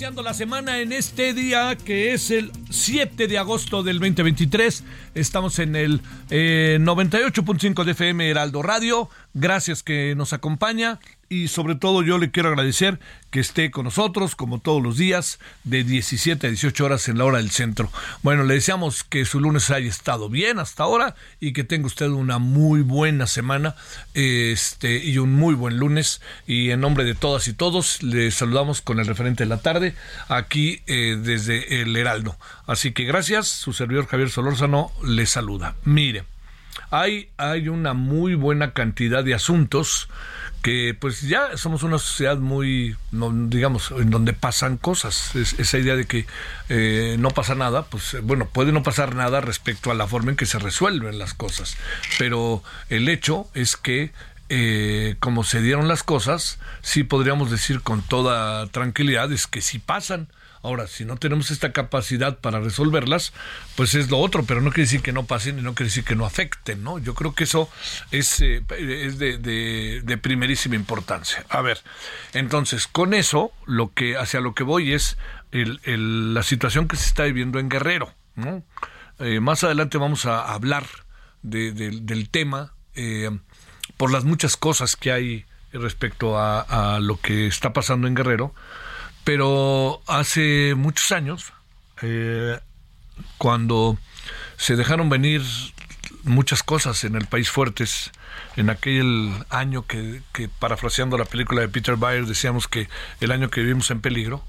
Iniciando la semana en este día que es el 7 de agosto del 2023. Estamos en el eh, 98.5 de FM Heraldo Radio. Gracias que nos acompaña y sobre todo yo le quiero agradecer que esté con nosotros como todos los días de 17 a 18 horas en la hora del centro. Bueno, le deseamos que su lunes haya estado bien hasta ahora y que tenga usted una muy buena semana este y un muy buen lunes y en nombre de todas y todos le saludamos con el referente de la tarde aquí eh, desde el Heraldo. Así que gracias, su servidor Javier Solórzano le saluda. Mire, hay, hay una muy buena cantidad de asuntos que pues ya somos una sociedad muy, no, digamos, en donde pasan cosas. Es- esa idea de que eh, no pasa nada, pues eh, bueno, puede no pasar nada respecto a la forma en que se resuelven las cosas. Pero el hecho es que eh, como se dieron las cosas, sí podríamos decir con toda tranquilidad es que sí pasan. Ahora, si no tenemos esta capacidad para resolverlas, pues es lo otro, pero no quiere decir que no pasen y no quiere decir que no afecten, ¿no? Yo creo que eso es, eh, de, primerísima importancia. A ver, entonces, con eso, lo que, hacia lo que voy es el- la situación que se está viviendo en Guerrero, ¿no? Eh, más adelante vamos a hablar de- del- tema eh, por las muchas cosas que hay respecto a lo que está pasando en Guerrero, pero hace muchos años, eh, cuando se dejaron venir muchas cosas en el país fuertes, en aquel año que, que parafraseando la película de Peter Bayer decíamos que el año que vivimos en peligro,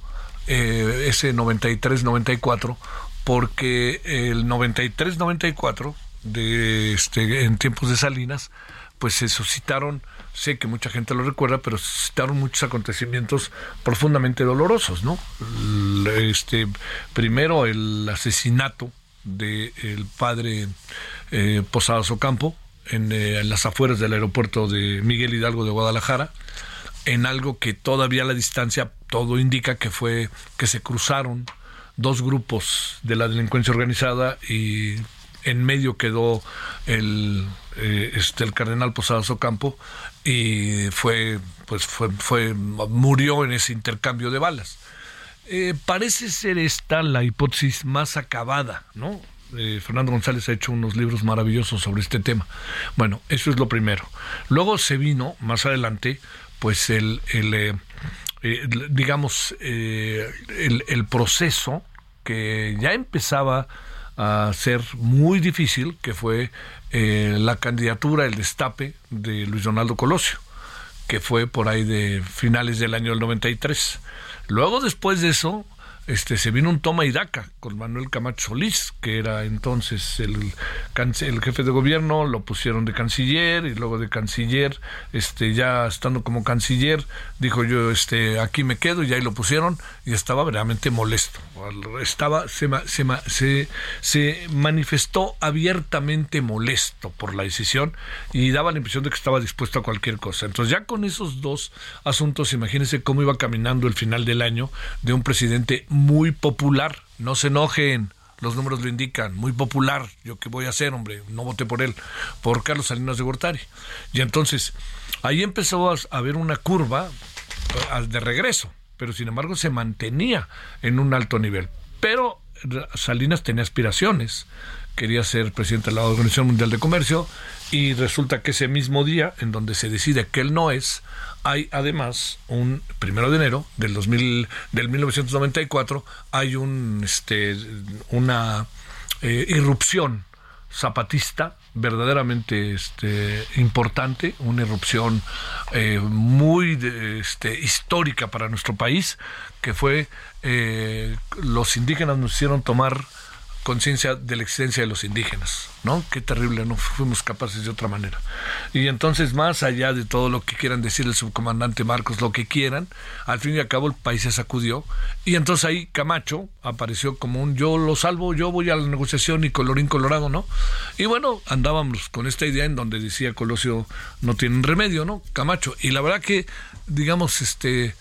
eh, ese 93-94, porque el 93-94 de este en tiempos de Salinas pues se suscitaron sé que mucha gente lo recuerda pero se suscitaron muchos acontecimientos profundamente dolorosos no este primero el asesinato del padre eh, Posadas Ocampo en, eh, en las afueras del aeropuerto de Miguel Hidalgo de Guadalajara en algo que todavía a la distancia todo indica que fue que se cruzaron dos grupos de la delincuencia organizada y en medio quedó el eh, este el cardenal Posadas Ocampo y fue pues fue, fue murió en ese intercambio de balas eh, parece ser esta la hipótesis más acabada, ¿no? Eh, Fernando González ha hecho unos libros maravillosos sobre este tema. Bueno, eso es lo primero. Luego se vino, más adelante, pues el, el, digamos, el, el proceso que ya empezaba a ser muy difícil, que fue eh, la candidatura, el destape de Luis Donaldo Colosio que fue por ahí de finales del año del 93. Luego, después de eso, este, se vino un toma y daca con Manuel Camacho Solís, que era entonces el, jefe de gobierno, lo pusieron de canciller y luego de canciller, este, ya estando como canciller, dijo yo, este, aquí me quedo y ahí lo pusieron y estaba verdaderamente molesto. Estaba, se, se manifestó abiertamente molesto por la decisión y daba la impresión de que estaba dispuesto a cualquier cosa. Entonces ya con esos dos asuntos, imagínense cómo iba caminando el final del año de un presidente muy popular no se enojen, los números lo indican, muy popular, yo qué voy a hacer, hombre, no voté por él, por Carlos Salinas de Gortari. Y entonces, ahí empezó a haber una curva eh, de regreso, pero sin embargo se mantenía en un alto nivel. Pero Salinas tenía aspiraciones, quería ser presidente de la Organización Mundial de Comercio y resulta que ese mismo día, en donde se decide que él no es, hay además un primero de enero del 2000 del 1994 hay un este una eh, irrupción zapatista verdaderamente este, importante, una irrupción eh, muy este, histórica para nuestro país, que fue eh, los indígenas nos hicieron tomar conciencia de la existencia de los indígenas, ¿no? Qué terrible, no fuimos capaces de otra manera. Y entonces, más allá de todo lo que quieran decir el subcomandante Marcos, lo que quieran, al fin y al cabo el país se sacudió. Y entonces ahí Camacho apareció como un yo lo salvo, yo voy a la negociación y colorín colorado, ¿no? Y bueno, andábamos con esta idea en donde decía Colosio, no tienen remedio, ¿no? Camacho. Y la verdad que, digamos, este,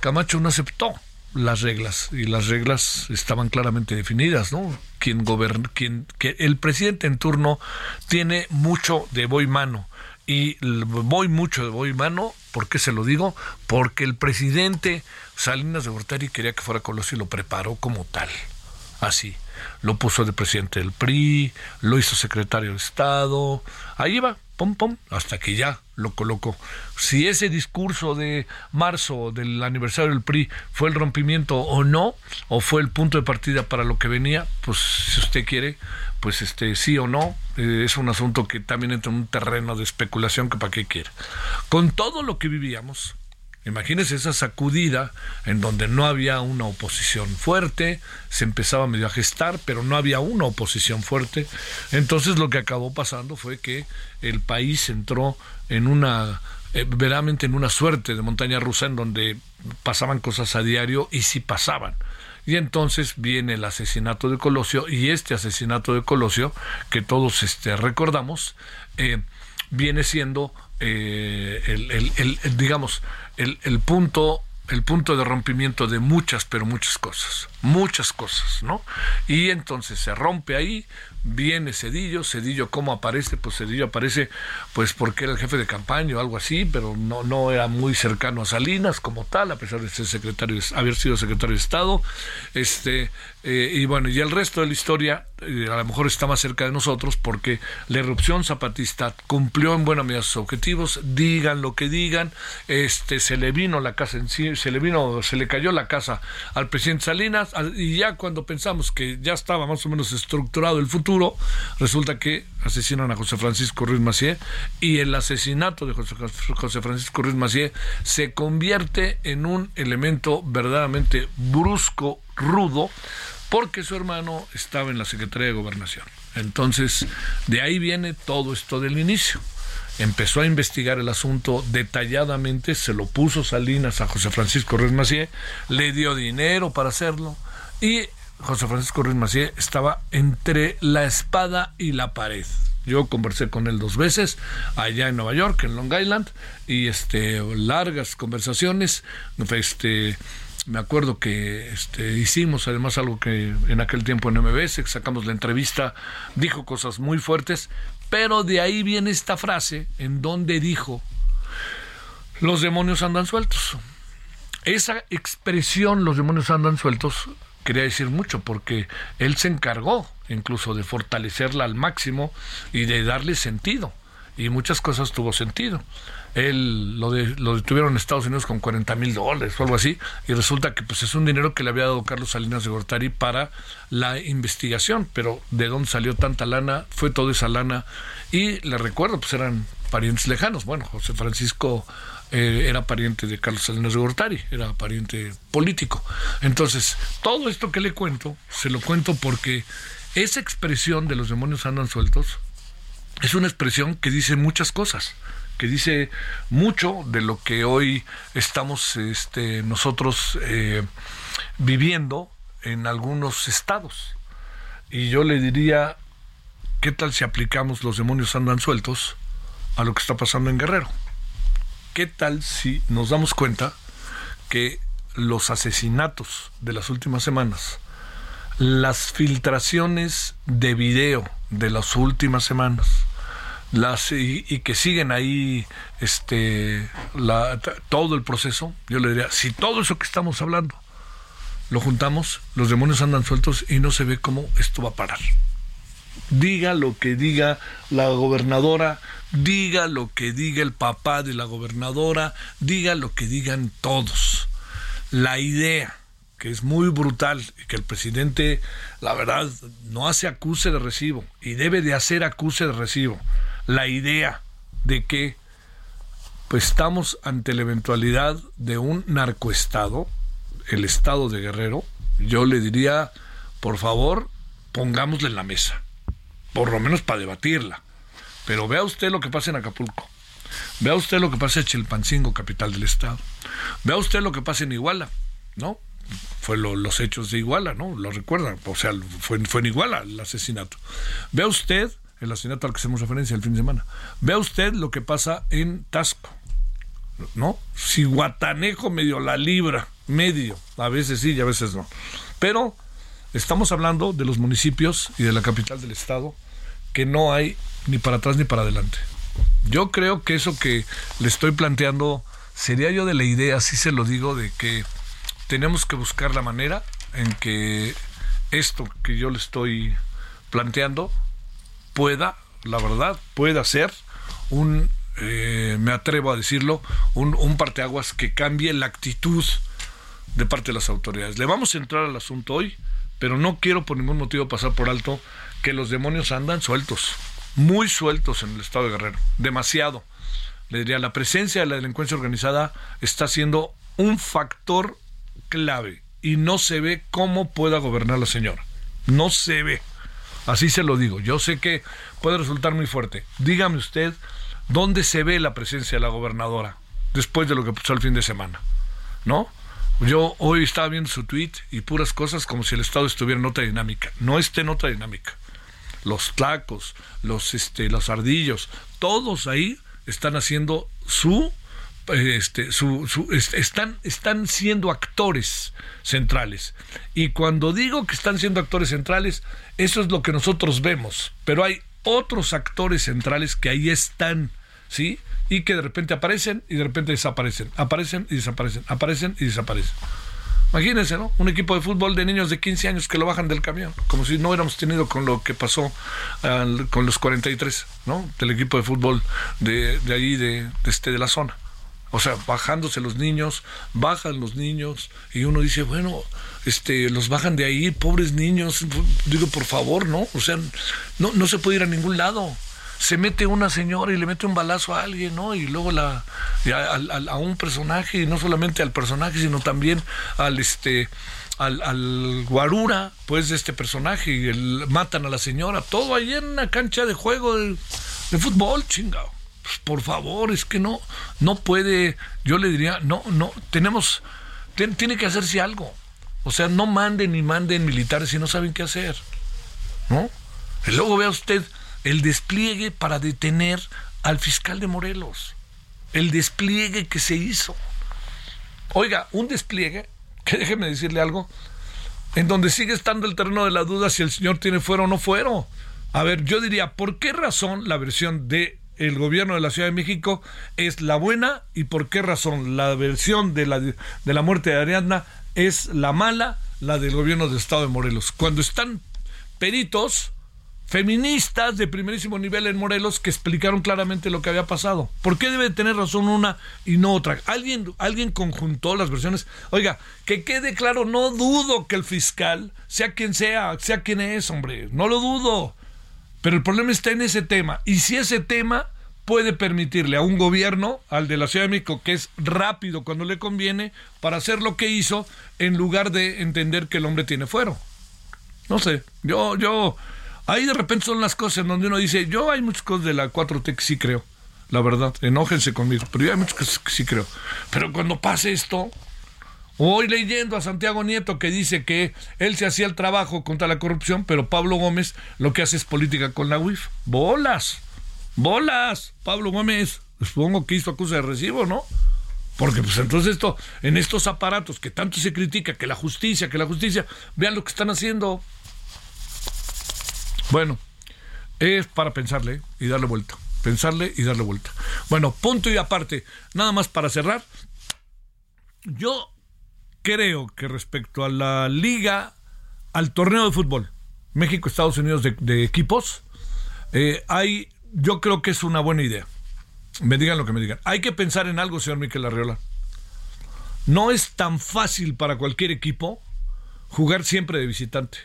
Camacho no aceptó las reglas y las reglas estaban claramente definidas, ¿no? Quien gobierna, quien que el presidente en turno tiene mucho de voy mano y voy mucho de voy mano, ¿por qué se lo digo? Porque el presidente Salinas de Gortari quería que fuera Colosio y lo preparó como tal, así. Lo puso de presidente del PRI, lo hizo secretario de Estado, ahí va, pom pom, hasta que ya lo colocó. Si ese discurso de marzo del aniversario del PRI fue el rompimiento o no, o fue el punto de partida para lo que venía, pues si usted quiere, pues este sí o no, eh, es un asunto que también entra en un terreno de especulación que para qué quiere. Con todo lo que vivíamos, Imagínense esa sacudida en donde no había una oposición fuerte, se empezaba medio a gestar, pero no había una oposición fuerte. Entonces lo que acabó pasando fue que el país entró en una eh, verdaderamente en una suerte de montaña rusa en donde pasaban cosas a diario y sí pasaban. Y entonces viene el asesinato de Colosio y este asesinato de Colosio que todos este, recordamos eh, viene siendo eh, el, digamos, el, el punto el punto de rompimiento de muchas, pero muchas cosas, muchas cosas, ¿no? Y entonces se rompe ahí, viene Cedillo, Cedillo cómo aparece, pues Cedillo aparece pues porque era el jefe de campaña o algo así, pero no, no era muy cercano a Salinas como tal, a pesar de ser secretario, haber sido secretario de Estado, este, eh, y bueno, y el resto de la historia eh, a lo mejor está más cerca de nosotros porque la erupción zapatista cumplió en buena medida sus objetivos, digan lo que digan, este, se le vino la casa en sí, se le vino, se le cayó la casa al presidente Salinas, y ya cuando pensamos que ya estaba más o menos estructurado el futuro, resulta que asesinan a José Francisco Ruiz Macié y el asesinato de José, Francisco Ruiz Macié se convierte en un elemento verdaderamente brusco, rudo, porque su hermano estaba en la Secretaría de Gobernación. Entonces, de ahí viene todo esto del inicio empezó a investigar el asunto detalladamente, se lo puso Salinas a José Francisco Ruiz Macié, le dio dinero para hacerlo y José Francisco Ruiz Macié estaba entre la espada y la pared. Yo conversé con él dos veces allá en Nueva York, en Long Island, y este largas conversaciones. Este, me acuerdo que este, hicimos además algo que en aquel tiempo en MBS, sacamos la entrevista, dijo cosas muy fuertes, pero de ahí viene esta frase en donde dijo, los demonios andan sueltos. Esa expresión, los demonios andan sueltos, quería decir mucho porque él se encargó incluso de fortalecerla al máximo y de darle sentido. Y muchas cosas tuvo sentido. Él lo, de, lo detuvieron en Estados Unidos con 40 mil dólares o algo así, y resulta que pues es un dinero que le había dado Carlos Salinas de Gortari para la investigación, pero ¿de dónde salió tanta lana? Fue toda esa lana, y le recuerdo, pues eran parientes lejanos. Bueno, José Francisco eh, era pariente de Carlos Salinas de Gortari, era pariente político. Entonces, todo esto que le cuento, se lo cuento porque esa expresión de los demonios andan sueltos es una expresión que dice muchas cosas, que dice mucho de lo que hoy estamos este, nosotros eh, viviendo en algunos estados. Y yo le diría, ¿qué tal si aplicamos los demonios andan sueltos a lo que está pasando en Guerrero? ¿Qué tal si nos damos cuenta que los asesinatos de las últimas semanas las filtraciones de video de las últimas semanas las y, que siguen ahí este la, todo el proceso yo le diría si todo eso que estamos hablando lo juntamos los demonios andan sueltos y no se ve cómo esto va a parar diga lo que diga la gobernadora diga lo que diga el papá de la gobernadora diga lo que digan todos la idea que es muy brutal y que el presidente, la verdad, no hace acuse de recibo y debe de hacer acuse de recibo. La idea de que pues estamos ante la eventualidad de un narcoestado, el estado de Guerrero, yo le diría, por favor, pongámosle en la mesa, por lo menos para debatirla. Pero vea usted lo que pasa en Acapulco. Vea usted lo que pasa en Chilpancingo, capital del estado. Vea usted lo que pasa en Iguala, ¿no? fue los hechos de Iguala, ¿no? Lo recuerdan, o sea, fue, fue en Iguala el asesinato. Vea usted el asesinato al que hacemos referencia el fin de semana. Vea usted lo que pasa en Tasco, ¿no? Si Guatanejo medio la libra, medio, a veces sí y a veces no. Pero estamos hablando de los municipios y de la capital del estado que no hay ni para atrás ni para adelante. Yo creo que eso que le estoy planteando sería yo de la idea, así se lo digo, de que tenemos que buscar la manera en que esto que yo le estoy planteando pueda, la verdad, pueda ser un, eh, me atrevo a decirlo, un, un parteaguas que cambie la actitud de parte de las autoridades. Le vamos a entrar al asunto hoy, pero no quiero por ningún motivo pasar por alto que los demonios andan sueltos, muy sueltos en el estado de Guerrero, demasiado. Le diría, la presencia de la delincuencia organizada está siendo un factor clave y no se ve cómo pueda gobernar la señora. No se ve. Así se lo digo. Yo sé que puede resultar muy fuerte. Dígame usted dónde se ve la presencia de la gobernadora después de lo que pasó el fin de semana. ¿No? Yo hoy estaba viendo su tweet y puras cosas como si el Estado estuviera en otra dinámica. No esté en otra dinámica. Los tacos, los, este, los ardillos, todos ahí están haciendo su este, su, están, están siendo actores centrales. Y cuando digo que están siendo actores centrales, eso es lo que nosotros vemos. Pero hay otros actores centrales que ahí están, ¿sí? Y que de repente aparecen y de repente desaparecen. Aparecen y desaparecen. Aparecen y desaparecen. Imagínense, ¿no? Un equipo de fútbol de niños de 15 años que lo bajan del camión, como si no hubiéramos tenido con lo que pasó con los 43, ¿no? Del equipo de fútbol de, de ahí, de, este, de la zona. O sea, bajándose los niños, bajan los niños y uno dice, bueno, este, los bajan de ahí, pobres niños, digo, por favor, ¿no? O sea, no, no se puede ir a ningún lado. Se mete una señora y le mete un balazo a alguien, ¿no? Y luego la, a, un personaje, y no solamente al personaje, sino también al este al, al guarura, pues, de este personaje, y el, matan a la señora, todo ahí en una cancha de juego de, de fútbol, chingado. Pues, por favor, es que no, no puede, yo le diría, no, no, tenemos, tiene que hacerse algo. O sea, no manden ni manden militares si no saben qué hacer. ¿No? Y luego vea usted el despliegue para detener al fiscal de Morelos. El despliegue que se hizo. Oiga, un despliegue, que déjeme decirle algo, en donde sigue estando el terreno de la duda si el señor tiene fuero o no fuero. A ver, yo diría, ¿por qué razón la versión de el gobierno de la Ciudad de México es la buena y por qué razón la versión de la, de la muerte de Ariadna es la mala, la del gobierno del Estado de Morelos. Cuando están peritos feministas de primerísimo nivel en Morelos que explicaron claramente lo que había pasado. ¿Por qué debe tener razón una y no otra? ¿Alguien, alguien conjuntó las versiones. Oiga, que quede claro, no dudo que el fiscal, sea quien sea, sea quien es, hombre, no lo dudo. Pero el problema está en ese tema. Y si ese tema puede permitirle a un gobierno, al de la Ciudad de México, que es rápido cuando le conviene, para hacer lo que hizo, en lugar de entender que el hombre tiene fuero. No sé, yo, yo, ahí de repente son las cosas en donde uno dice, yo hay muchas cosas de la 4T que sí creo, la verdad, enójense conmigo, pero yo hay muchas cosas que sí creo. Pero cuando pase esto, Hoy leyendo a Santiago Nieto que dice que él se hacía el trabajo contra la corrupción, pero Pablo Gómez lo que hace es política con la UIF. Bolas, bolas. Pablo Gómez, supongo que hizo acusa de recibo, ¿no? Porque pues entonces esto, en estos aparatos que tanto se critica, que la justicia, que la justicia, vean lo que están haciendo. Bueno, es para pensarle y darle vuelta. Pensarle y darle vuelta. Bueno, punto y aparte, nada más para cerrar. Yo creo que respecto a la liga, al torneo de fútbol, México, Estados Unidos de, equipos, eh, hay, yo creo que es una buena idea. Me digan lo que me digan. Hay que pensar en algo, señor Miquel Arriola. No es tan fácil para cualquier equipo jugar siempre de visitante.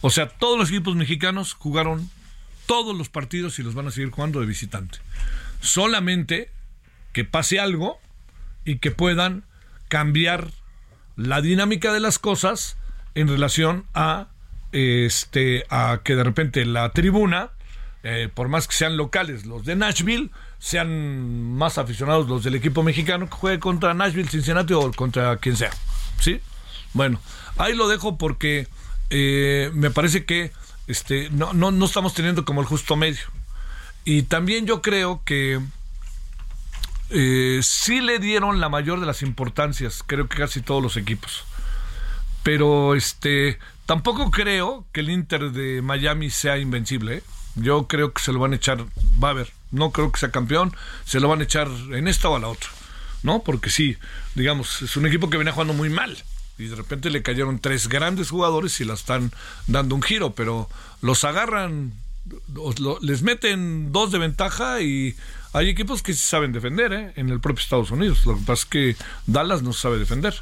O sea, todos los equipos mexicanos jugaron todos los partidos y los van a seguir jugando de visitante. Solamente que pase algo y que puedan cambiar la dinámica de las cosas en relación a este a que de repente la tribuna eh, por más que sean locales los de Nashville, sean más aficionados los del equipo mexicano que juegue contra Nashville, Cincinnati o contra quien sea. ¿Sí? Bueno, ahí lo dejo porque eh, me parece que este, no, no, no estamos teniendo como el justo medio. Y también yo creo que eh, sí le dieron la mayor de las importancias, creo que casi todos los equipos. Pero este tampoco creo que el Inter de Miami sea invencible. ¿eh? Yo creo que se lo van a echar, va a ver, no creo que sea campeón, se lo van a echar en esta o a la otra, ¿no? Porque sí, digamos, es un equipo que venía jugando muy mal y de repente le cayeron tres grandes jugadores y la están dando un giro, pero los agarran, les meten dos de ventaja y hay equipos que saben defender, ¿eh? En el propio Estados Unidos. Lo que pasa es que Dallas no sabe defender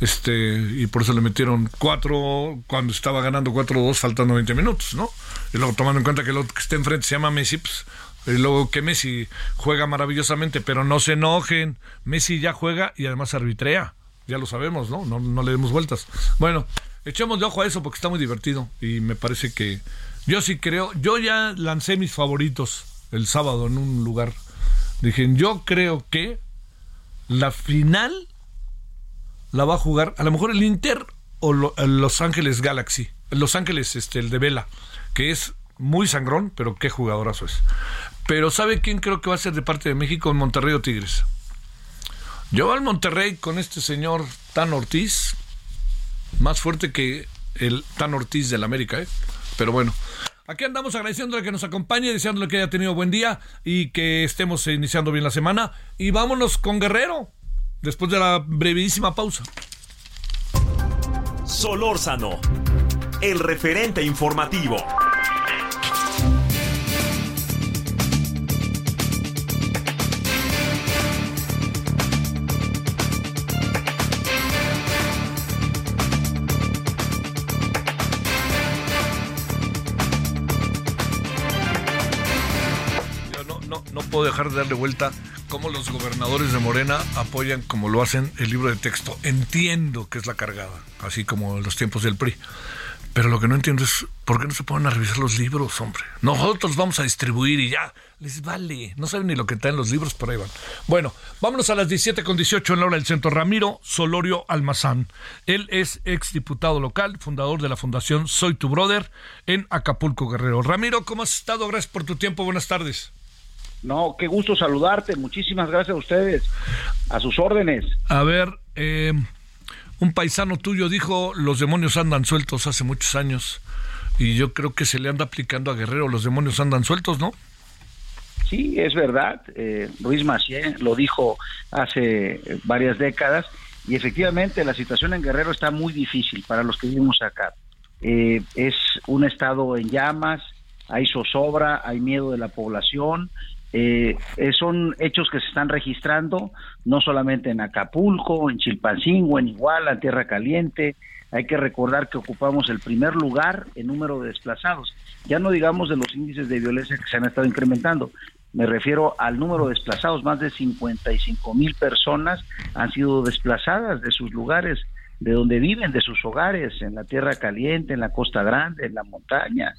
este y por eso le metieron cuatro cuando estaba ganando 4-2 faltando 20 minutos, ¿no? Y luego tomando en cuenta que el otro que está enfrente se llama Messi, pues, y luego que Messi juega maravillosamente, pero no se enojen, Messi ya juega y además arbitrea, ya lo sabemos, ¿no? No, no le demos vueltas. Bueno, echemos de ojo a eso porque está muy divertido y me parece que yo sí creo, yo ya lancé mis favoritos el sábado en un lugar. Dije, yo creo que la final la va a jugar a lo mejor el Inter o Los Ángeles Galaxy. Los Ángeles, este, el de Vela, que es muy sangrón, pero qué jugadorazo es. Pero ¿sabe quién creo que va a ser de parte de México en Monterrey o Tigres? Yo voy al Monterrey con este señor Tan Ortiz, más fuerte que el Tan Ortiz del América, ¿eh? Pero bueno, aquí andamos agradeciéndole que nos acompañe, deseándole que haya tenido buen día y que estemos iniciando bien la semana. Y vámonos con Guerrero después de la brevísima pausa. Solórzano, el referente informativo. Dejar de darle vuelta cómo los gobernadores de Morena apoyan como lo hacen el libro de texto. Entiendo que es la cargada, así como en los tiempos del PRI. Pero lo que no entiendo es por qué no se ponen a revisar los libros, hombre. Nosotros vamos a distribuir y ya. Les vale. No saben ni lo que está en los libros, por ahí van. Bueno, vámonos a las 17 con 18 en la hora del centro. Ramiro Solorio Almazán. Él es exdiputado local, fundador de la Fundación Soy tu Brother en Acapulco Guerrero. Ramiro, ¿cómo has estado? Gracias por tu tiempo. Buenas tardes. No, qué gusto saludarte. Muchísimas gracias a ustedes. A sus órdenes. A ver, eh, un paisano tuyo dijo, los demonios andan sueltos hace muchos años. Y yo creo que se le anda aplicando a Guerrero, los demonios andan sueltos, ¿no? Sí, es verdad. Eh, Luis Macié lo dijo hace varias décadas. Y efectivamente la situación en Guerrero está muy difícil para los que vivimos acá. Eh, es un estado en llamas, hay zozobra, hay miedo de la población, eh, eh, son hechos que se están registrando no solamente en Acapulco, en Chilpancingo, en Iguala, en Tierra Caliente. Hay que recordar que ocupamos el primer lugar en número de desplazados. Ya no digamos de los índices de violencia que se han estado incrementando. Me refiero al número de desplazados. Más de 55 mil personas han sido desplazadas de sus lugares, de donde viven, de sus hogares, en la Tierra Caliente, en la Costa Grande, en la montaña.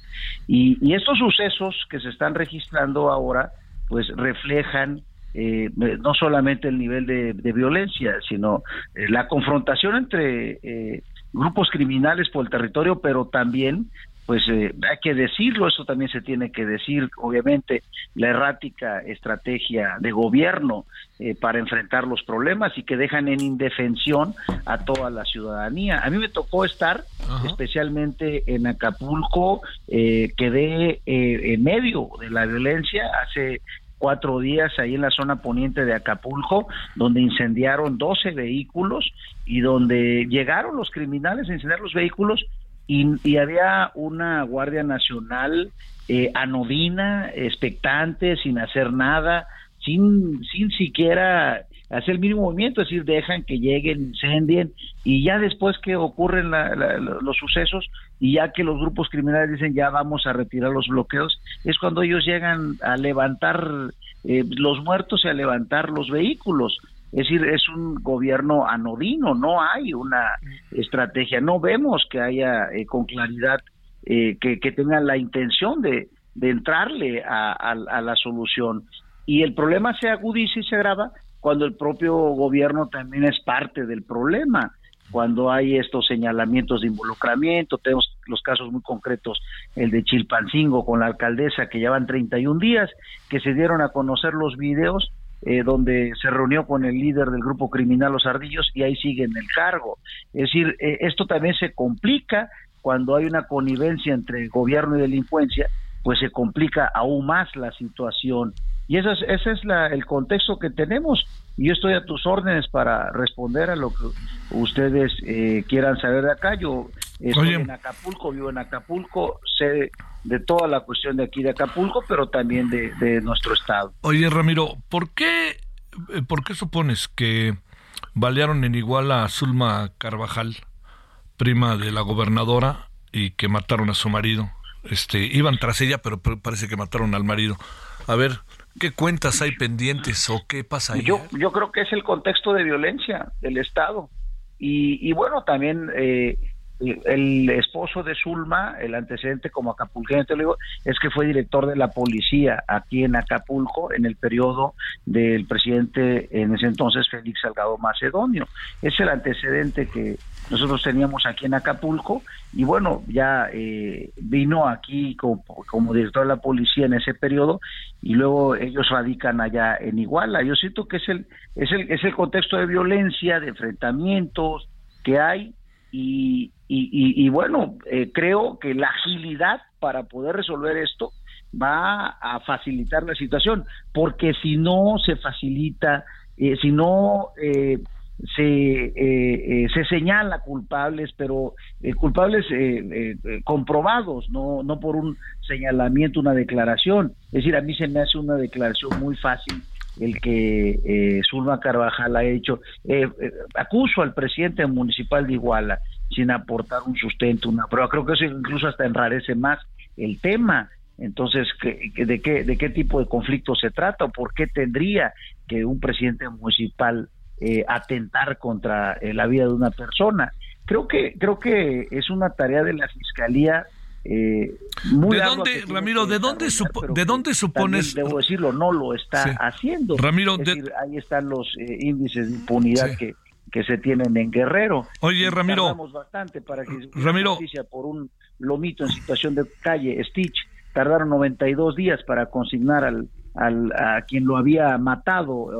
Y, y estos sucesos que se están registrando ahora pues reflejan eh, no solamente el nivel de, violencia, sino eh, la confrontación entre eh, grupos criminales por el territorio, pero también pues eh, hay que decirlo, eso también se tiene que decir, obviamente, la errática estrategia de gobierno eh, para enfrentar los problemas y que dejan en indefensión a toda la ciudadanía. A mí me tocó estar especialmente en Acapulco, eh, quedé en medio de la violencia hace cuatro días ahí en la zona poniente de Acapulco, donde incendiaron 12 vehículos y donde llegaron los criminales a incendiar los vehículos y, había una Guardia Nacional eh, anodina, expectante, sin hacer nada, sin, sin siquiera hacer el mínimo movimiento, es decir, dejan que lleguen, incendien y ya después que ocurren los sucesos y ya que los grupos criminales dicen ya vamos a retirar los bloqueos, es cuando ellos llegan a levantar eh, los muertos y a levantar los vehículos. Es decir, es un gobierno anodino, no hay una estrategia, no vemos que haya eh, con claridad eh, que, tengan la intención de, entrarle a, a, la solución. Y el problema se agudiza y se agrava cuando el propio gobierno también es parte del problema, cuando hay estos señalamientos de involucramiento, tenemos los casos muy concretos, el de Chilpancingo con la alcaldesa que llevan 31 días, que se dieron a conocer los videos eh, donde se reunió con el líder del grupo criminal Los Ardillos y ahí sigue en el cargo. Es decir, eh, esto también se complica cuando hay una connivencia entre gobierno y delincuencia, pues se complica aún más la situación. Y ese es, ese es la, el contexto que tenemos. Y yo estoy a tus órdenes para responder a lo que ustedes eh, quieran saber de acá. Yo estoy en Acapulco, vivo en Acapulco, sé de toda la cuestión de aquí de Acapulco, pero también de, nuestro estado. Oye, Ramiro, ¿por qué, eh, ¿por qué supones que balearon en Iguala a Zulma Carvajal, prima de la gobernadora, y que mataron a su marido? Este, iban tras ella, pero parece que mataron al marido. A ver, ¿Qué cuentas hay pendientes o qué pasa ahí? Yo, creo que es el contexto de violencia del Estado. Y, y bueno, también eh, el esposo de Zulma, el antecedente como acapulqueño, te lo digo, es que fue director de la policía aquí en Acapulco en el periodo del presidente en ese entonces, Félix Salgado Macedonio. Es el antecedente que nosotros teníamos aquí en Acapulco y bueno, ya eh, vino aquí como, como, director de la policía en ese periodo y luego ellos radican allá en Iguala. Yo siento que es el, es el, es el contexto de violencia, de enfrentamientos que hay y, y, bueno, eh, creo que la agilidad para poder resolver esto va a facilitar la situación, porque si no se facilita, eh, si no eh, se, se señala culpables, pero culpables comprobados, no, no por un señalamiento, una declaración. Es decir, a mí se me hace una declaración muy fácil el que eh, Zulma Carvajal ha hecho. Eh, eh, acuso al presidente municipal de Iguala sin aportar un sustento, una prueba. Creo que eso incluso hasta enrarece más el tema. Entonces, de, qué, ¿de qué tipo de conflicto se trata o por qué tendría que un presidente municipal eh, atentar contra la vida de una persona? Creo que, creo que es una tarea de la Fiscalía eh, ¿De dónde, Ramiro, de dónde, de dónde supones? Debo decirlo, no lo está haciendo. Ramiro, ahí están los eh, índices de impunidad que, que se tienen en Guerrero. Oye, Ramiro. bastante para que Ramiro. por un lomito en situación de calle, Stitch, tardaron 92 días para consignar al, al, a quien lo había matado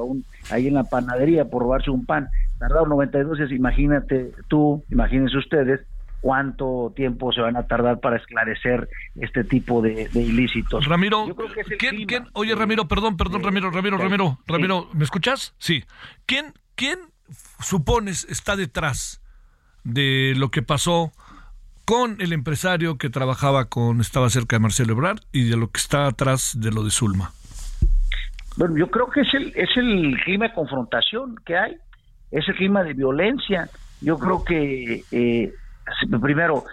ahí en la panadería por robarse un pan. Tardaron 92 días, imagínate tú, imagínense ustedes, cuánto tiempo se van a tardar para esclarecer este tipo de, ilícitos. Ramiro, ¿quién, oye Ramiro, perdón, perdón, Ramiro, Ramiro, Ramiro, Ramiro, ¿me escuchas? Sí. ¿Quién, quién supones está detrás de lo que pasó con el empresario que trabajaba con, estaba cerca de Marcelo Ebrard y de lo que está atrás de lo de Zulma? Bueno, yo creo que es el, es el clima de confrontación que hay, es el clima de violencia. Yo creo que eh, primero,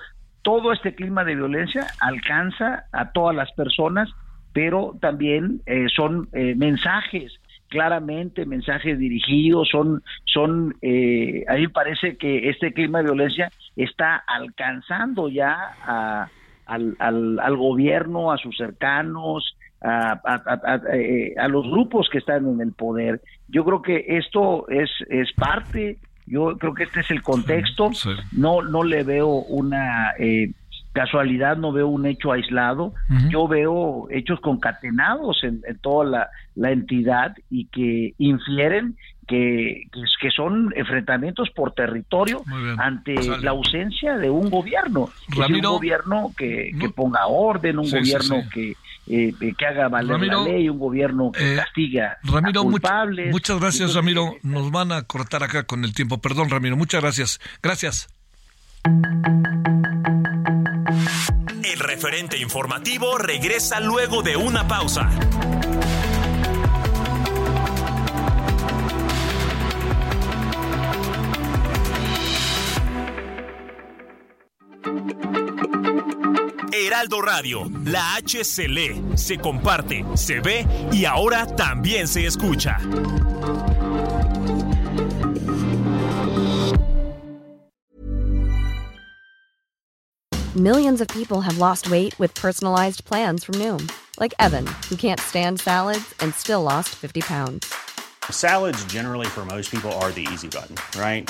todo este clima de violencia alcanza a todas las personas, pero también eh, son eh, mensajes claramente mensajes dirigidos, son, son, eh, a mí parece que este clima de violencia está alcanzando ya a, al, al, gobierno, a sus cercanos, a, a, los grupos que están en el poder. Yo creo que esto es, es parte yo creo que este es el contexto. No, no le veo una, eh, casualidad, no veo un hecho aislado, yo veo hechos concatenados en, toda la, la, entidad y que infieren que, que son enfrentamientos por territorio ante la ausencia de un gobierno, un gobierno que, que, ponga orden, un gobierno que eh, que haga valer la ley, un gobierno que eh, castiga Ramiro, a culpables. muchas gracias, Ramiro. Nos van a cortar acá con el tiempo. Perdón, Ramiro. Muchas gracias. Gracias. El referente informativo regresa luego de una pausa. Heraldo Radio, la H se lee, se comparte, se ve y ahora también se escucha. Millions of people have lost weight with personalized plans from Noom, like Evan, who can't stand salads and still lost 50 pounds. Salads generally for most people are the easy button, right?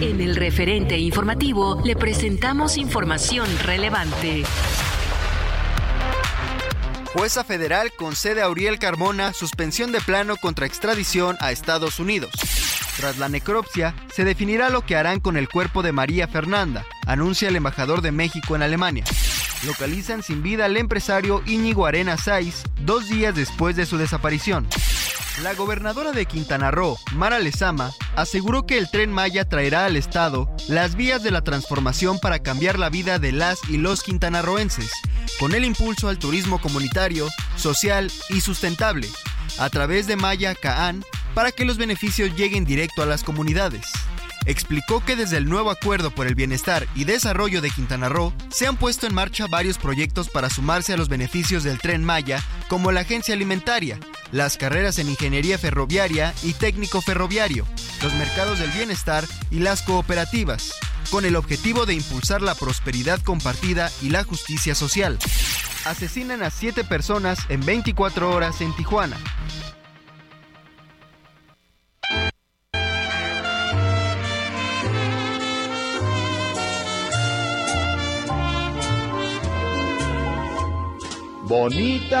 En el referente informativo le presentamos información relevante. Jueza federal concede a Uriel Carmona suspensión de plano contra extradición a Estados Unidos. Tras la necropsia, se definirá lo que harán con el cuerpo de María Fernanda, anuncia el embajador de México en Alemania. Localizan sin vida al empresario Íñigo Arena Saiz dos días después de su desaparición. La gobernadora de Quintana Roo, Mara Lezama, aseguró que el tren Maya traerá al Estado las vías de la transformación para cambiar la vida de las y los quintanarroenses, con el impulso al turismo comunitario, social y sustentable, a través de Maya Caán, para que los beneficios lleguen directo a las comunidades. Explicó que desde el nuevo Acuerdo por el Bienestar y Desarrollo de Quintana Roo se han puesto en marcha varios proyectos para sumarse a los beneficios del tren Maya, como la agencia alimentaria, las carreras en ingeniería ferroviaria y técnico ferroviario, los mercados del bienestar y las cooperativas, con el objetivo de impulsar la prosperidad compartida y la justicia social. Asesinan a siete personas en 24 horas en Tijuana. bonita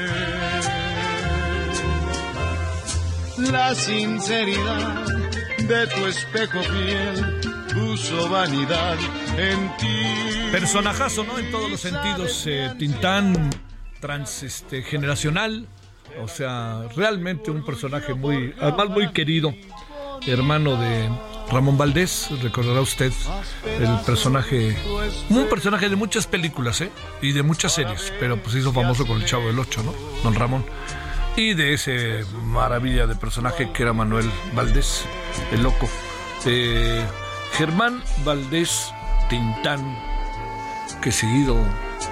La sinceridad de tu espejo fiel puso vanidad en ti. Personajazo, ¿no? En todos los sentidos. Eh, Tintán trans este, generacional. O sea, realmente un personaje muy, además muy querido, hermano de Ramón Valdés, recordará usted el personaje, un personaje de muchas películas ¿eh? y de muchas series, pero pues hizo famoso con el Chavo del Ocho, ¿no? Don Ramón. Y de ese maravilla de personaje que era Manuel Valdés, el loco. Eh, Germán Valdés Tintán, que seguido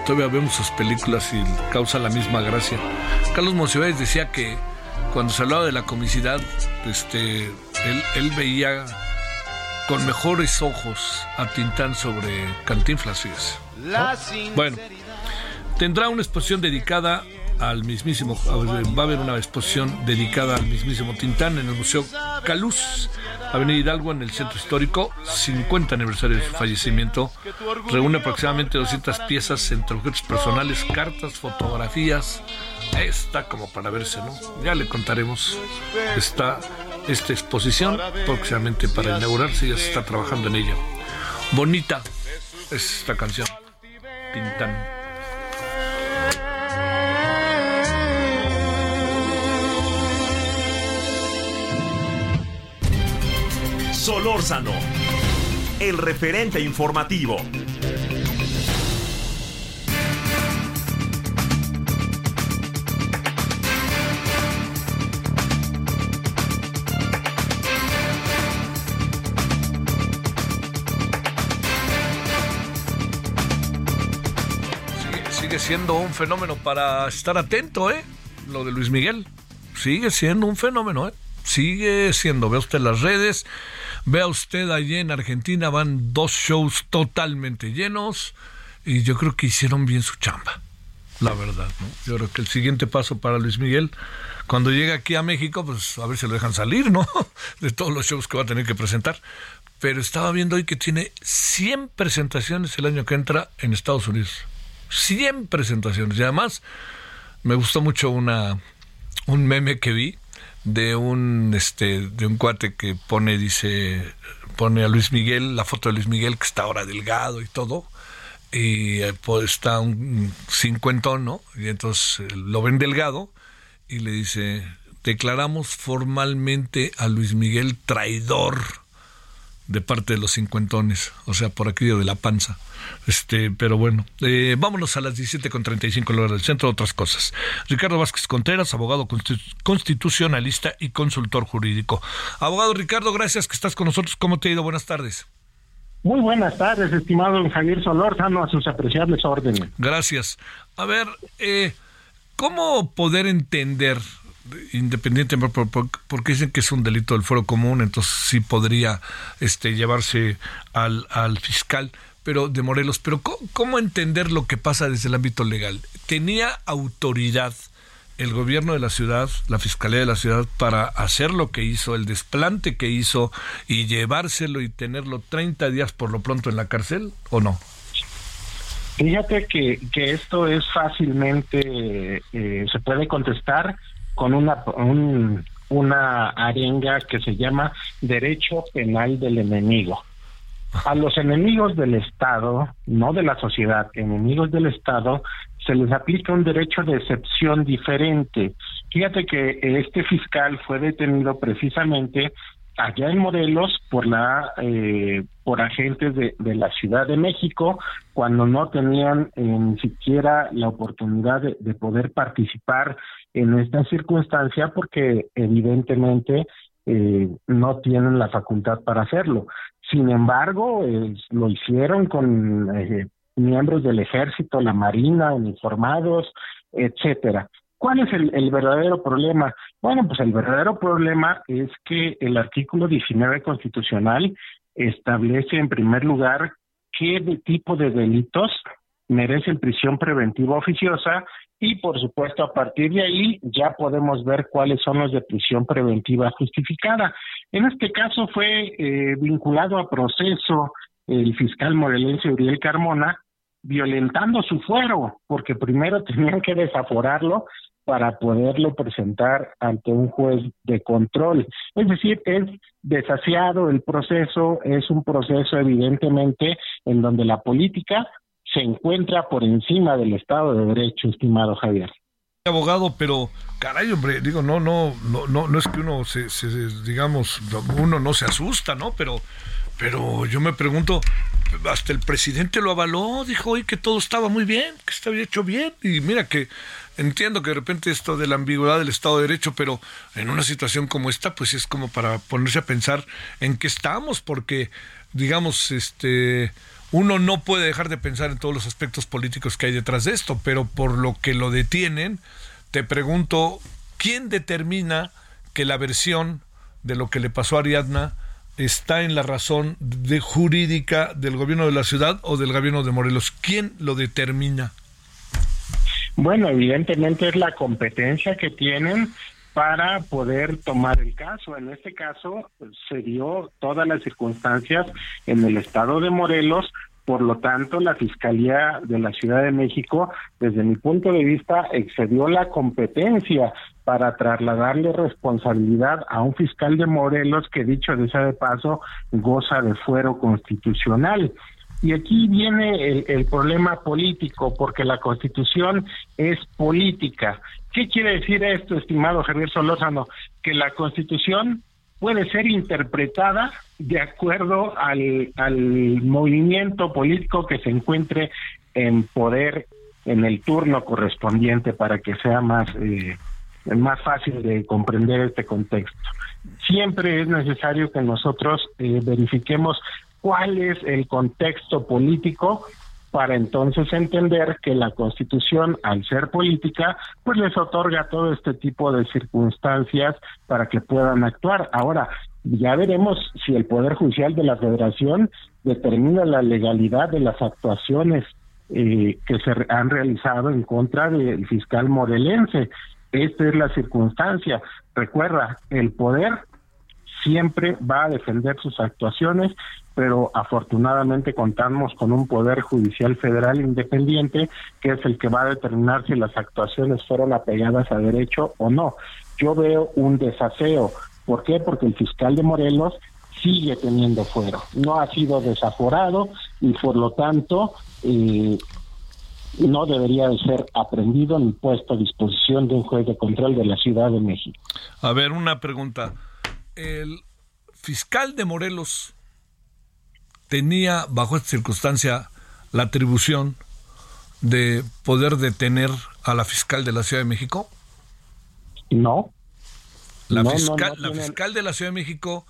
todavía vemos sus películas y causa la misma gracia. Carlos Monsiváis decía que cuando se hablaba de la comicidad, este, él, él veía con mejores ojos a Tintán sobre Cantinflas, Bueno, tendrá una exposición dedicada al mismísimo, va a haber una exposición dedicada al mismísimo Tintán en el Museo Caluz, Avenida Hidalgo, en el centro histórico, 50 aniversario de su fallecimiento. Reúne aproximadamente 200 piezas entre objetos personales, cartas, fotografías. Está como para verse, ¿no? Ya le contaremos. Está esta exposición, próximamente para inaugurarse, ya se está trabajando en ella. Bonita es esta canción, Tintán. Solórzano, el referente informativo. sigue siendo un fenómeno para estar atento, ¿eh? Lo de Luis Miguel. Sigue siendo un fenómeno, ¿eh? Sigue siendo. Vea usted las redes. Vea usted allí en Argentina van dos shows totalmente llenos. Y yo creo que hicieron bien su chamba. La verdad, ¿no? Yo creo que el siguiente paso para Luis Miguel, cuando llegue aquí a México, pues a ver si lo dejan salir, ¿no? De todos los shows que va a tener que presentar. Pero estaba viendo hoy que tiene 100 presentaciones el año que entra en Estados Unidos. 100 presentaciones. Y además, me gustó mucho una un meme que vi de un este de un cuate que pone dice pone a Luis Miguel la foto de Luis Miguel que está ahora delgado y todo y eh, pues está un cincuentón no y entonces eh, lo ven delgado y le dice declaramos formalmente a Luis Miguel traidor de parte de los cincuentones, o sea, por aquello de la panza. Este, pero bueno, eh, vámonos a las 17.35 horas del centro, otras cosas. Ricardo Vázquez Contreras, abogado constitucionalista y consultor jurídico. Abogado Ricardo, gracias que estás con nosotros. ¿Cómo te ha ido? Buenas tardes. Muy buenas tardes, estimado Javier Solórzano, a sus apreciables órdenes. Gracias. A ver, eh, ¿cómo poder entender independientemente porque dicen que es un delito del fuero común, entonces sí podría este llevarse al, al fiscal pero de Morelos, pero ¿cómo, entender lo que pasa desde el ámbito legal? ¿Tenía autoridad el gobierno de la ciudad, la fiscalía de la ciudad, para hacer lo que hizo, el desplante que hizo y llevárselo y tenerlo 30 días por lo pronto en la cárcel o no? Fíjate que, que esto es fácilmente, eh, se puede contestar con una, una arenga que se llama derecho penal del enemigo. A los enemigos del Estado, no de la sociedad, enemigos del Estado, se les aplica un derecho de excepción diferente. Fíjate que este fiscal fue detenido precisamente allá en Morelos por la eh, por agentes de, la Ciudad de México cuando no tenían eh, ni siquiera la oportunidad de, poder participar en esta circunstancia porque evidentemente eh, no tienen la facultad para hacerlo. Sin embargo, lo hicieron con eh, miembros del ejército, la marina, uniformados, etcétera. ¿Cuál es el, el, verdadero problema? Bueno, pues el verdadero problema es que el artículo 19 constitucional establece en primer lugar qué tipo de delitos merecen prisión preventiva oficiosa y por supuesto a partir de ahí ya podemos ver cuáles son los de prisión preventiva justificada. En este caso fue eh, vinculado a proceso el fiscal morelense Uriel Carmona violentando su fuero, porque primero tenían que desaforarlo para poderlo presentar ante un juez de control. Es decir, es desafiado el proceso, es un proceso evidentemente en donde la política se encuentra por encima del Estado de Derecho, estimado Javier abogado, pero caray, hombre, digo, no, no, no, no, no es que uno se, digamos, uno no se asusta, ¿no? Pero, pero yo me pregunto, hasta el presidente lo avaló, dijo hoy que todo estaba muy bien, que estaba hecho bien, y mira que entiendo que de repente esto de la ambigüedad del Estado de Derecho, pero en una situación como esta, pues es como para ponerse a pensar en qué estamos, porque, digamos, este uno no puede dejar de pensar en todos los aspectos políticos que hay detrás de esto, pero por lo que lo detienen, te pregunto, ¿quién determina que la versión de lo que le pasó a Ariadna está en la razón de jurídica del gobierno de la ciudad o del gobierno de Morelos? ¿Quién lo determina? Bueno, evidentemente es la competencia que tienen para poder tomar el caso. En este caso pues, se dio todas las circunstancias en el estado de Morelos Por lo tanto, la Fiscalía de la Ciudad de México, desde mi punto de vista, excedió la competencia para trasladarle responsabilidad a un fiscal de Morelos que, dicho de ese de paso, goza de fuero constitucional. Y aquí viene el, problema político, porque la constitución es política. ¿Qué quiere decir esto, estimado Javier Solórzano? Que la constitución puede ser interpretada de acuerdo al, al movimiento político que se encuentre en poder en el turno correspondiente para que sea más eh, más fácil de comprender este contexto. Siempre es necesario que nosotros eh, verifiquemos cuál es el contexto político para entonces entender que la Constitución, al ser política, pues les otorga todo este tipo de circunstancias para que puedan actuar. Ahora, ya veremos si el Poder Judicial de la Federación determina la legalidad de las actuaciones eh, que se han realizado en contra del fiscal morelense. Esta es la circunstancia. Recuerda, el poder siempre va a defender sus actuaciones, pero afortunadamente contamos con un poder judicial federal independiente que es el que va a determinar si las actuaciones fueron apegadas a derecho o no. Yo veo un desaseo. ¿Por qué? Porque el fiscal de Morelos sigue teniendo fuero. No ha sido desaforado y por lo tanto eh, no debería de ser aprendido ni puesto a disposición de un juez de control de la Ciudad de México. A ver, una pregunta. El fiscal de Morelos tenía, bajo esta circunstancia, la atribución de poder detener a la fiscal de la Ciudad de México? No. La, fiscal, la fiscal de la Ciudad de México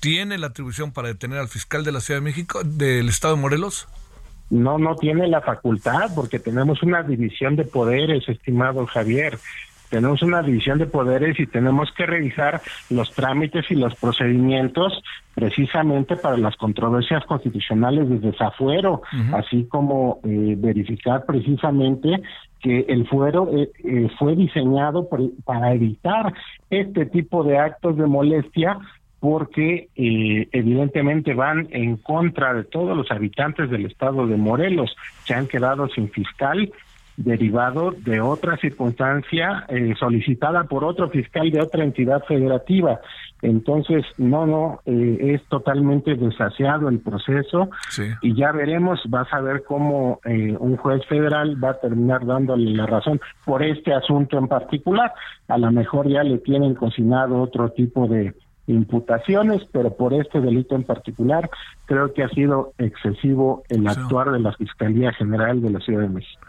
tiene la atribución para detener al fiscal de la Ciudad de México, del Estado de Morelos? No, no tiene la facultad porque tenemos una división de poderes, estimado Javier. Tenemos una división de poderes y tenemos que revisar los trámites y los procedimientos precisamente para las controversias constitucionales de desafuero, así como eh, verificar precisamente que el fuero eh, eh, fue diseñado para evitar este tipo de actos de molestia porque eh, evidentemente van en contra de todos los habitantes del estado de Morelos. Se han quedado sin fiscal derivado de otra circunstancia eh, solicitada por otro fiscal de otra entidad federativa. Entonces, no, no, eh, es totalmente desaseado el proceso y ya veremos, vas a ver cómo un juez federal va a terminar dándole la razón por este asunto en particular. A lo mejor ya le tienen cocinado otro tipo de, imputaciones, pero por este delito en particular creo que ha sido excesivo el actuar de la Fiscalía General de la Ciudad de México.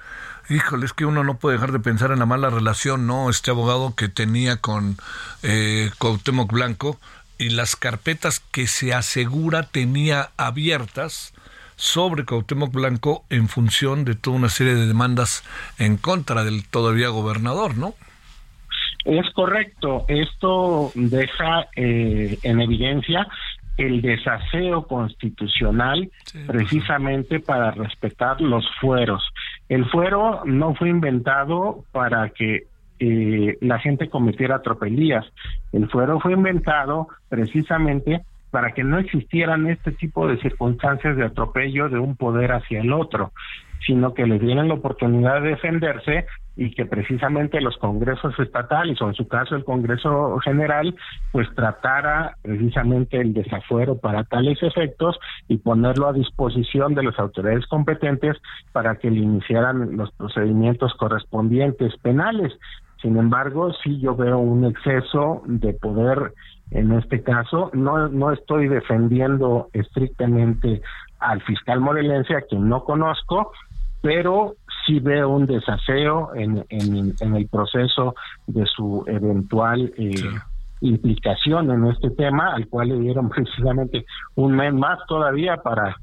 Híjole, es que uno no puede dejar de pensar en la mala relación, ¿no? Este abogado que tenía con eh, Cuauhtémoc Blanco y las carpetas que se asegura tenía abiertas sobre Cuauhtémoc Blanco en función de toda una serie de demandas en contra del todavía gobernador, ¿no? Es correcto, esto deja eh, en evidencia el desaseo constitucional precisamente para respetar los fueros. El fuero no fue inventado para que eh, la gente cometiera tropelías, el fuero fue inventado precisamente para que no existieran este tipo de circunstancias de atropello de un poder hacia el otro, sino que les dieran la oportunidad de defenderse y que precisamente los congresos estatales o en su caso el Congreso General pues tratara precisamente el desafuero para tales efectos y ponerlo a disposición de las autoridades competentes para que le iniciaran los procedimientos correspondientes penales. Sin embargo, sí yo veo un exceso de poder en este caso. No, no estoy defendiendo estrictamente al fiscal morelense, a quien no conozco, pero sí veo un desaseo en, en, el proceso de su eventual eh, implicación en este tema, al cual le dieron precisamente un mes más todavía para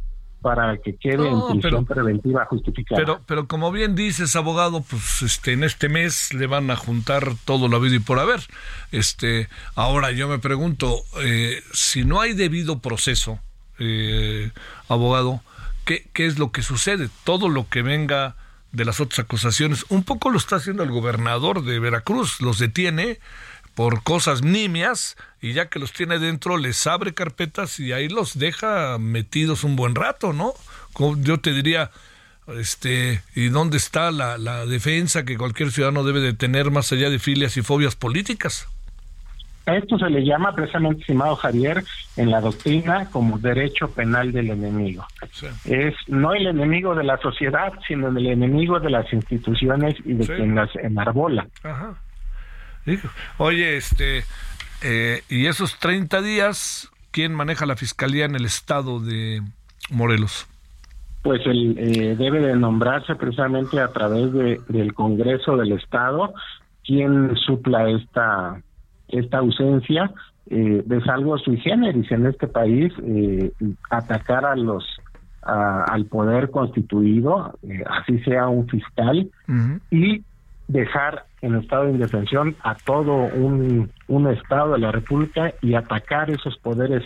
para que quede en prisión preventiva justificada. Pero, pero como bien dices, abogado, pues este, en este mes le van a juntar todo lo habido y por haber. Este, ahora yo me pregunto, eh, si no hay debido proceso, eh, abogado, ¿qué, ¿qué es lo que sucede? Todo lo que venga de las otras acusaciones, un poco lo está haciendo el gobernador de Veracruz, los detiene por cosas nimias y ya que los tiene dentro les abre carpetas y ahí los deja metidos un buen rato, ¿no? yo te diría, este, ¿y dónde está la, la defensa que cualquier ciudadano debe de tener más allá de filias y fobias políticas? A esto se le llama precisamente, estimado Javier, en la doctrina como derecho penal del enemigo. Es no el enemigo de la sociedad, sino el enemigo de las instituciones y de quien las enarbola. Ajá. Oye, este, eh, y esos 30 días, ¿quién maneja la fiscalía en el estado de Morelos? Pues el, eh, debe de nombrarse precisamente a través de, del Congreso del Estado quien supla esta esta ausencia eh, es algo sui generis en este país, eh, atacar a los al poder constituido, eh, así sea un fiscal, y dejar en estado de indefensión a todo un, un Estado de la República y atacar esos poderes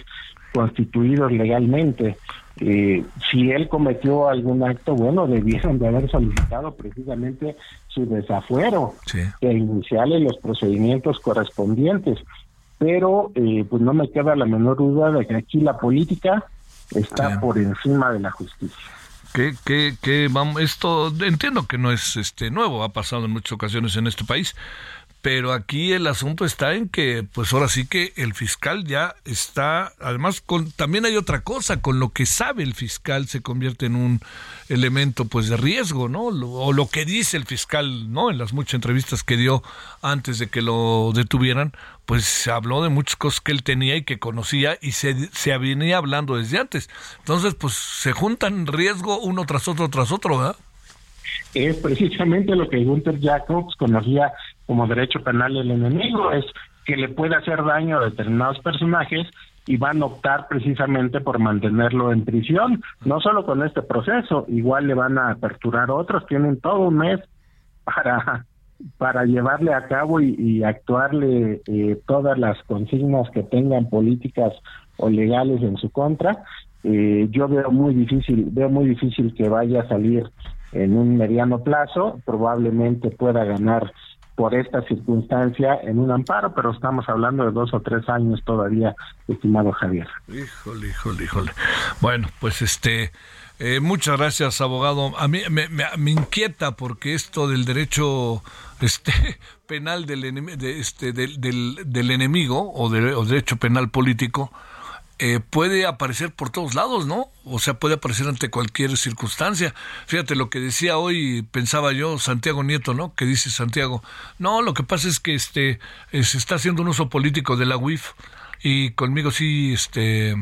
constituidos legalmente. Eh, si él cometió algún acto, bueno, debieron de haber solicitado precisamente su desafuero sí. e iniciarle los procedimientos correspondientes. Pero eh, pues no me queda la menor duda de que aquí la política está por encima de la justicia. Que, que, que vamos, esto entiendo que no es este nuevo, ha pasado en muchas ocasiones en este país, pero aquí el asunto está en que, pues ahora sí que el fiscal ya está, además con, también hay otra cosa, con lo que sabe el fiscal se convierte en un elemento pues de riesgo, ¿no? o lo que dice el fiscal, ¿no? En las muchas entrevistas que dio antes de que lo detuvieran, pues se habló de muchas cosas que él tenía y que conocía y se, se venía hablando desde antes. Entonces, pues se juntan riesgo uno tras otro tras otro, ¿verdad? es precisamente lo que Gunther Jacobs conocía como derecho penal del enemigo, es que le puede hacer daño a determinados personajes y van a optar precisamente por mantenerlo en prisión, no solo con este proceso, igual le van a aperturar otros, tienen todo un mes para para llevarle a cabo y, actuarle eh, todas las consignas que tengan políticas o legales en su contra. Eh, yo veo muy difícil, veo muy difícil que vaya a salir en un mediano plazo, probablemente pueda ganar por esta circunstancia en un amparo, pero estamos hablando de dos o tres años todavía, estimado Javier. Híjole, híjole, híjole. Bueno, pues este, eh, muchas gracias, abogado. A mí me, me, inquieta porque esto del derecho este penal del, de este, del, del, del enemigo o, de, o derecho penal político eh, puede aparecer por todos lados, ¿no? O sea, puede aparecer ante cualquier circunstancia. Fíjate lo que decía hoy, pensaba yo, Santiago Nieto, ¿no? Que dice Santiago, no, lo que pasa es que este eh, se está haciendo un uso político de la UIF y conmigo sí, este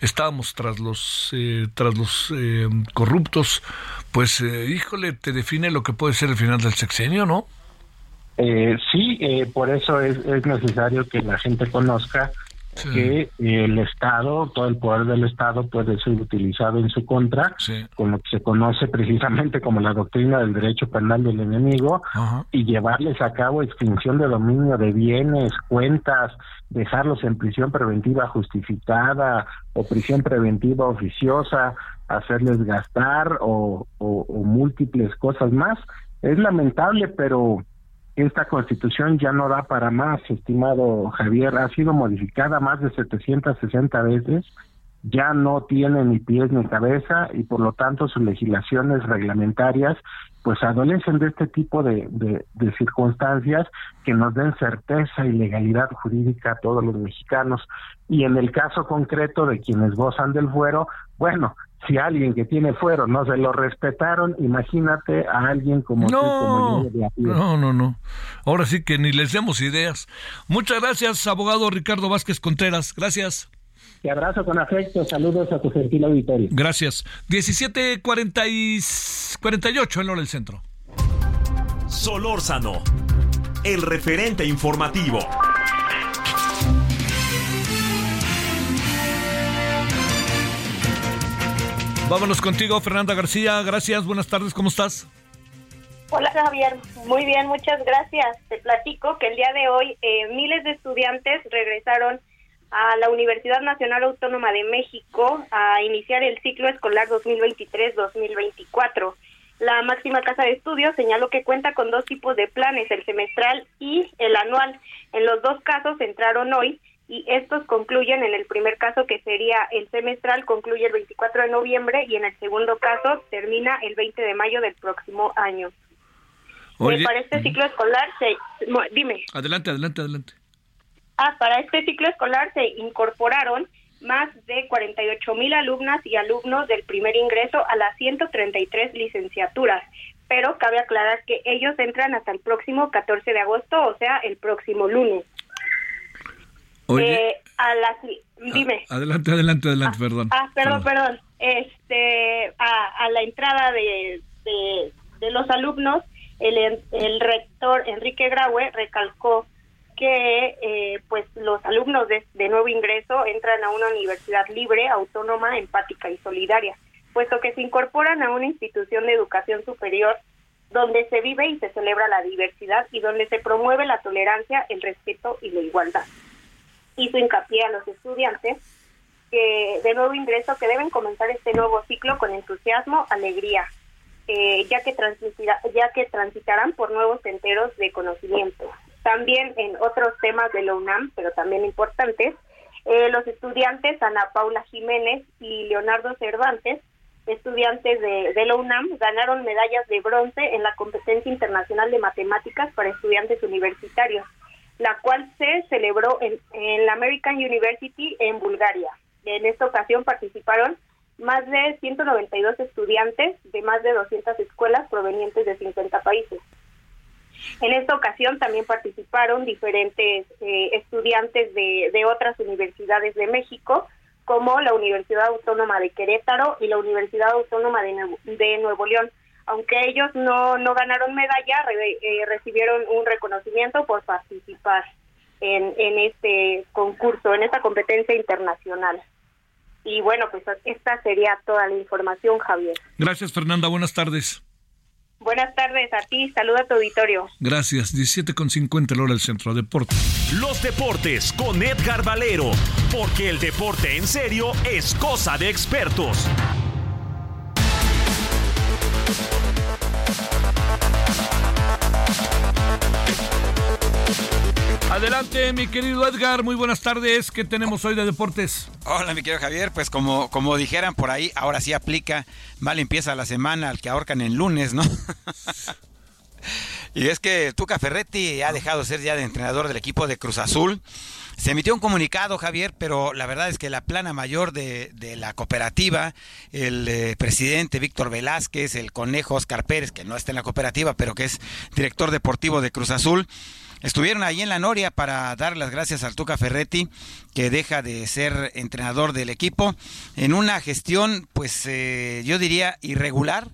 estábamos tras los eh, tras los corruptos, pues híjole, te define lo que puede ser el final del sexenio, ¿no? sí, por eso es, es necesario que la gente conozca que el Estado, todo el poder del Estado puede ser utilizado en su contra, con lo que se conoce precisamente como la doctrina del derecho penal del enemigo, y llevarles a cabo extinción de dominio de bienes, cuentas, dejarlos en prisión preventiva justificada o prisión preventiva oficiosa, hacerles gastar o múltiples cosas más. Es lamentable, pero esta constitución ya no da para más, estimado Javier, ha sido modificada más de 760 veces, ya no tiene ni pies ni cabeza y por lo tanto sus legislaciones reglamentarias pues adolecen de este tipo de, de, circunstancias que nos den certeza y legalidad jurídica a todos los mexicanos. Y en el caso concreto de quienes gozan del fuero, bueno, si alguien que tiene fuero no se lo respetaron, imagínate a alguien como no, tú, como yo No, no, no. Ahora sí que ni les demos ideas. Muchas gracias, abogado Ricardo Vázquez Contreras. Gracias. Te abrazo con afecto. Saludos a tu gentil auditorio. Gracias. 1748 en hora del centro. Solórzano, el referente informativo. Vámonos contigo, Fernanda García. Gracias, buenas tardes, ¿cómo estás? Hola Javier, muy bien, muchas gracias. Te platico que el día de hoy eh, miles de estudiantes regresaron a la Universidad Nacional Autónoma de México a iniciar el ciclo escolar 2023-2024. La máxima casa de estudios señaló que cuenta con dos tipos de planes, el semestral y el anual. En los dos casos entraron hoy y estos concluyen en el primer caso que sería el semestral concluye el 24 de noviembre y en el segundo caso termina el 20 de mayo del próximo año. Eh, para este ciclo escolar se dime. Adelante, adelante, adelante. Ah, para este ciclo escolar se incorporaron más de 48 mil alumnas y alumnos del primer ingreso a las 133 licenciaturas, pero cabe aclarar que ellos entran hasta el próximo 14 de agosto, o sea, el próximo lunes. Oye, eh, a las, dime. adelante, adelante, adelante, perdón. Ah, perdón, perdón. Este, a, la entrada de, de, los alumnos, el, el rector Enrique Graue recalcó que eh, pues los alumnos de, de, nuevo ingreso entran a una universidad libre, autónoma, empática y solidaria, puesto que se incorporan a una institución de educación superior donde se vive y se celebra la diversidad y donde se promueve la tolerancia, el respeto y la igualdad. Hizo hincapié a los estudiantes que de nuevo ingreso que deben comenzar este nuevo ciclo con entusiasmo, alegría, eh, ya que ya que transitarán por nuevos enteros de conocimiento, también en otros temas de la UNAM, pero también importantes, eh, los estudiantes Ana Paula Jiménez y Leonardo Cervantes, estudiantes de, de la UNAM, ganaron medallas de bronce en la competencia internacional de matemáticas para estudiantes universitarios, la cual se celebró en, en la American University en Bulgaria. En esta ocasión participaron más de 192 estudiantes de más de 200 escuelas provenientes de 50 países. En esta ocasión también participaron diferentes eh, estudiantes de, de otras universidades de México, como la Universidad Autónoma de Querétaro y la Universidad Autónoma de Nuevo, de Nuevo León. Aunque ellos no, no ganaron medalla, eh, recibieron un reconocimiento por participar en, en este concurso, en esta competencia internacional. Y bueno, pues esta sería toda la información, Javier. Gracias, Fernanda. Buenas tardes. Buenas tardes a ti, saluda a tu auditorio. Gracias, 17 con 50 el hora del centro de deportes. Los deportes con Edgar Valero, porque el deporte en serio es cosa de expertos. Adelante, mi querido Edgar, muy buenas tardes. ¿Qué tenemos hoy de deportes? Hola, mi querido Javier. Pues como, como dijeran por ahí, ahora sí aplica, mal empieza la semana al que ahorcan el lunes, ¿no? y es que Tuca Ferretti ha dejado de ser ya de entrenador del equipo de Cruz Azul. Se emitió un comunicado, Javier, pero la verdad es que la plana mayor de, la cooperativa, el eh, presidente Víctor Velázquez, el conejo Oscar Pérez, que no está en la cooperativa, pero que es director deportivo de Cruz Azul, Estuvieron ahí en la Noria para dar las gracias al Tuca Ferretti, que deja de ser entrenador del equipo, en una gestión, pues eh, yo diría, irregular.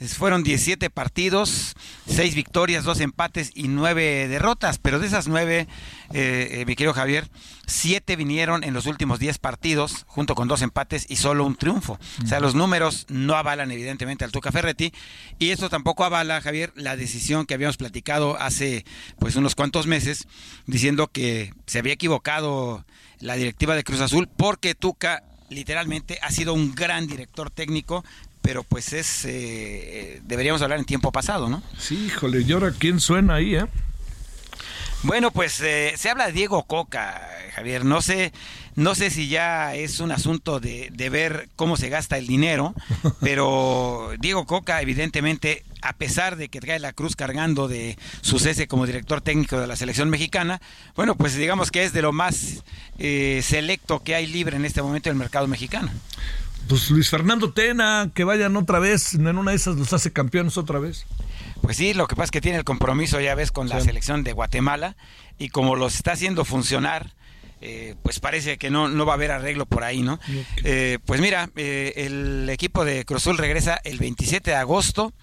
Fueron 17 partidos, 6 victorias, 2 empates y 9 derrotas, pero de esas 9, eh, eh, mi querido Javier, siete vinieron en los últimos diez partidos, junto con dos empates y solo un triunfo. O sea, los números no avalan evidentemente al Tuca Ferretti. Y esto tampoco avala, Javier, la decisión que habíamos platicado hace pues unos cuantos meses, diciendo que se había equivocado la directiva de Cruz Azul porque Tuca literalmente ha sido un gran director técnico, pero pues es eh, deberíamos hablar en tiempo pasado, ¿no? Sí, híjole, ¿y ahora quién suena ahí, eh? Bueno, pues eh, se habla de Diego Coca, Javier. No sé, no sé si ya es un asunto de, de, ver cómo se gasta el dinero, pero Diego Coca, evidentemente, a pesar de que trae la cruz cargando de su cese como director técnico de la selección mexicana, bueno, pues digamos que es de lo más eh, selecto que hay libre en este momento en el mercado mexicano. Pues Luis Fernando Tena, que vayan otra vez, en una de esas los hace campeones otra vez. Pues sí, lo que pasa es que tiene el compromiso, ya ves, con la selección de Guatemala y como los está haciendo funcionar, eh, pues parece que no, no va a haber arreglo por ahí, ¿no? Eh, pues mira, eh, el equipo de Cruzul regresa el 27 de agosto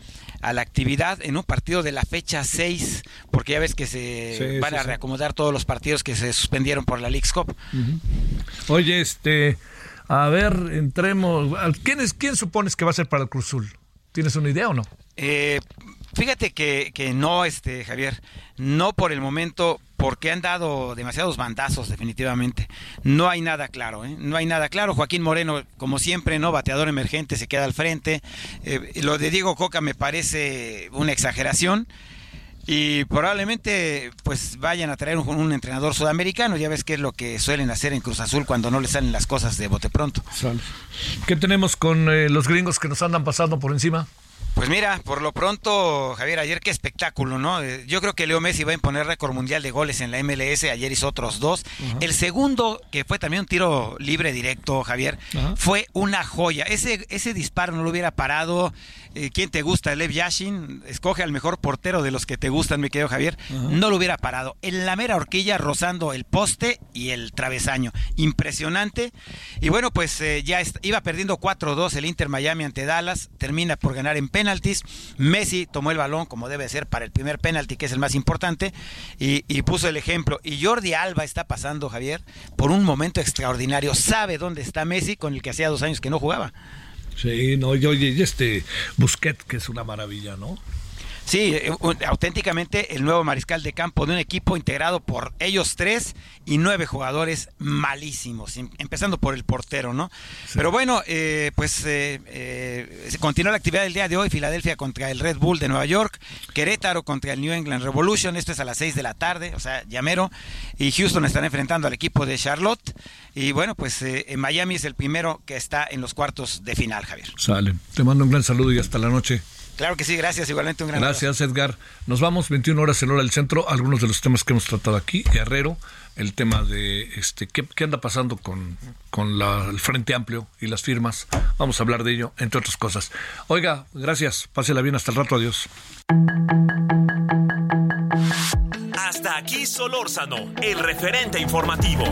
a la actividad en un partido de la fecha 6, porque ya ves que se van a reacomodar todos los partidos que se suspendieron por la League's Cup. Oye, este, a ver, entremos, ¿quién, es, ¿quién supones que va a ser para el Cruzul? ¿Tienes una idea o no? Eh, Fíjate que, que no, este, Javier, no por el momento, porque han dado demasiados bandazos, definitivamente. No hay nada claro, ¿eh? No hay nada claro. Joaquín Moreno, como siempre, ¿no? Bateador emergente, se queda al frente. Eh, lo de Diego Coca me parece una exageración. Y probablemente pues vayan a traer un, entrenador sudamericano. Ya ves qué es lo que suelen hacer en Cruz Azul cuando no les salen las cosas de bote pronto. ¿Qué tenemos con eh, los gringos que nos andan pasando por encima? Pues mira, por lo pronto, Javier, ayer qué espectáculo, ¿no? Eh, yo creo que Leo Messi va a imponer récord mundial de goles en la MLS, ayer hizo otros dos. El segundo, que fue también un tiro libre directo, Javier, fue una joya. Ese, ese disparo no lo hubiera parado. Eh, ¿Quién te gusta? Lev Yashin, escoge al mejor portero de los que te gustan, mi querido Javier. No lo hubiera parado. En la mera horquilla, rozando el poste y el travesaño. Impresionante. Y bueno, pues eh, ya iba perdiendo 4-2 el Inter Miami ante Dallas. Termina por ganar en penaltis. Messi tomó el balón como debe ser para el primer penalti, que es el más importante, y, puso el ejemplo. Y Jordi Alba está pasando, Javier, por un momento extraordinario. Sabe dónde está Messi, con el que hacía dos años que no jugaba. Sí, no, y oye, este Busquet, que es una maravilla, ¿no? Sí, eh, auténticamente el nuevo mariscal de campo de un equipo integrado por ellos tres y nueve jugadores malísimos, em, empezando por el portero, ¿no? Pero bueno, eh, pues eh, eh, continúa la actividad del día de hoy, Filadelfia contra el Red Bull de Nueva York, Querétaro contra el New England Revolution, esto es a las seis de la tarde, o sea, llamero, y Houston están enfrentando al equipo de Charlotte, y bueno, pues en Miami es el primero que está en los cuartos de final, Javier. Sale, te mando un gran saludo y hasta la noche. Claro que sí, gracias. Igualmente un gran Gracias, Edgar. Nos vamos 21 horas en hora del centro. Algunos de los temas que hemos tratado aquí. Guerrero, el tema de este qué, anda pasando con, con el Frente Amplio y las firmas. Vamos a hablar de ello, entre otras cosas. Oiga, gracias. Pásela bien. Hasta el rato. Adiós. Hasta aquí Solórzano, el referente informativo.